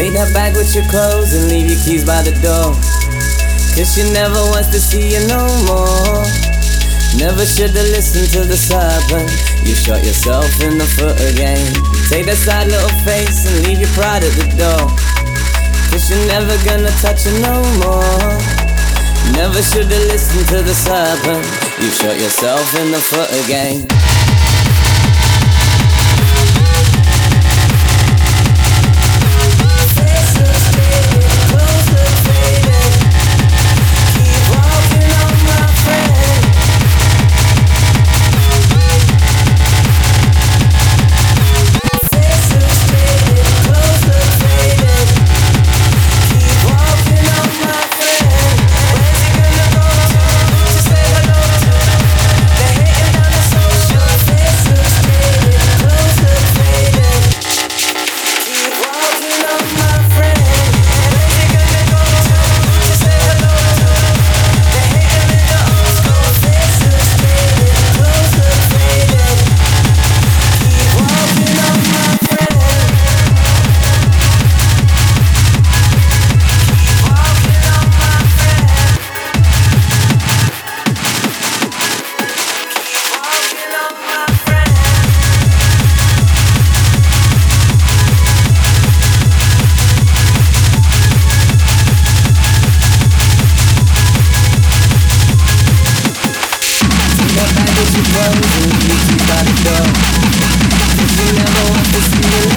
Take that bag with your clothes and leave your keys by the door. Cause she never wants to see you no more. Never should've listened to the serpent. You shot yourself in the foot again. Take that sad little face and leave your pride at the door. Cause you're never gonna touch her no more. Never should've listened to the serpent. You shot yourself in the foot again. Just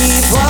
Keep on